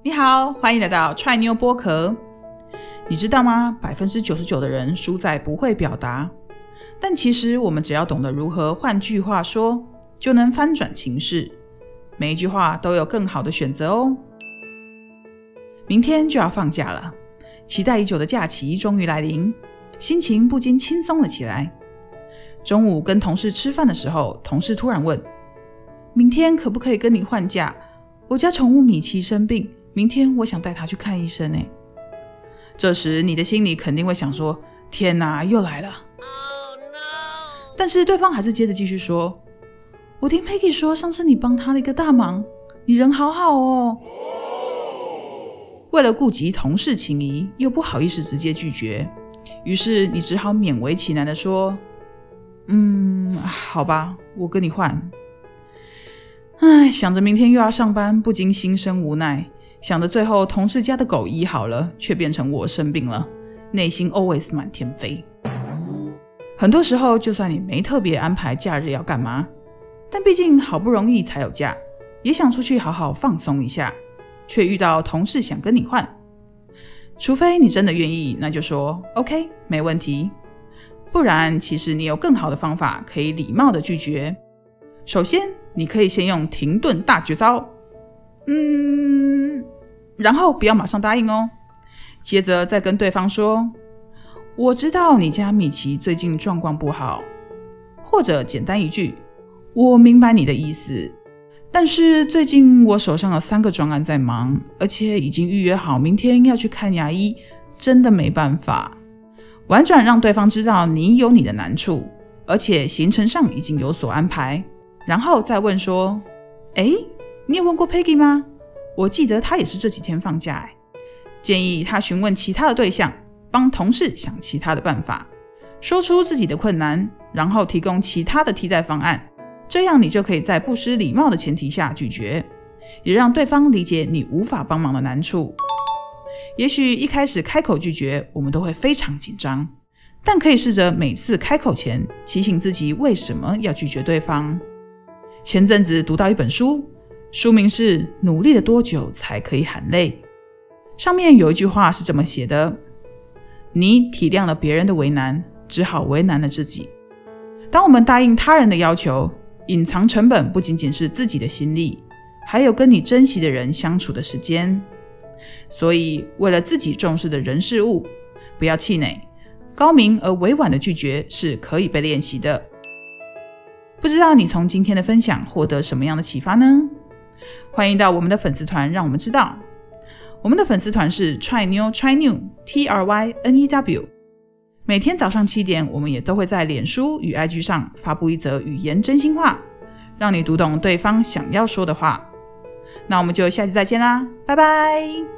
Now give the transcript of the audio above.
你好，欢迎来到踹妞剥壳。你知道吗？百分之九十九的人输在不会表达，但其实我们只要懂得如何换句话说，就能翻转情势。每一句话都有更好的选择哦。明天就要放假了，期待已久的假期终于来临，心情不禁轻松了起来。中午跟同事吃饭的时候，同事突然问：“明天可不可以跟你换假？我家宠物米奇生病，明天我想带他去看医生。”呢，这时你的心里肯定会想说：“天哪，又来了！” Oh no！但是对方还是接着继续说：“我听 Peggy 说，上次你帮他了一个大忙，你人好好哦。”为了顾及同事情谊，又不好意思直接拒绝，于是你只好勉为其难的说。嗯，好吧，我跟你换。唉，想着明天又要上班，不禁心生无奈。想着最后同事家的狗医好了，却变成我生病了，内心 always 满天飞。很多时候，就算你没特别安排假日要干嘛，但毕竟好不容易才有假，也想出去好好放松一下，却遇到同事想跟你换。除非你真的愿意，那就说 OK，没问题。不然，其实你有更好的方法可以礼貌的拒绝。首先，你可以先用停顿大绝招，嗯，然后不要马上答应哦。接着再跟对方说：“我知道你家米奇最近状况不好。”或者简单一句：“我明白你的意思，但是最近我手上有三个专案在忙，而且已经预约好明天要去看牙医，真的没办法。”婉转让对方知道你有你的难处，而且行程上已经有所安排，然后再问说：“哎，你有问过 Peggy 吗？我记得他也是这几天放假。”哎，建议他询问其他的对象，帮同事想其他的办法，说出自己的困难，然后提供其他的替代方案。这样你就可以在不失礼貌的前提下拒绝，也让对方理解你无法帮忙的难处。也许一开始开口拒绝，我们都会非常紧张，但可以试着每次开口前提醒自己为什么要拒绝对方。前阵子读到一本书，书名是《努力了多久才可以喊累》，上面有一句话是这么写的：“你体谅了别人的为难，只好为难了自己。”当我们答应他人的要求，隐藏成本不仅仅是自己的心力，还有跟你珍惜的人相处的时间。所以，为了自己重视的人事物，不要气馁。高明而委婉的拒绝是可以被练习的。不知道你从今天的分享获得什么样的启发呢？欢迎到我们的粉丝团，让我们知道。我们的粉丝团是 Try New Try New T R Y N E W。每天早上七点，我们也都会在脸书与 IG 上发布一则语言真心话，让你读懂对方想要说的话。那我们就下期再见啦，拜拜。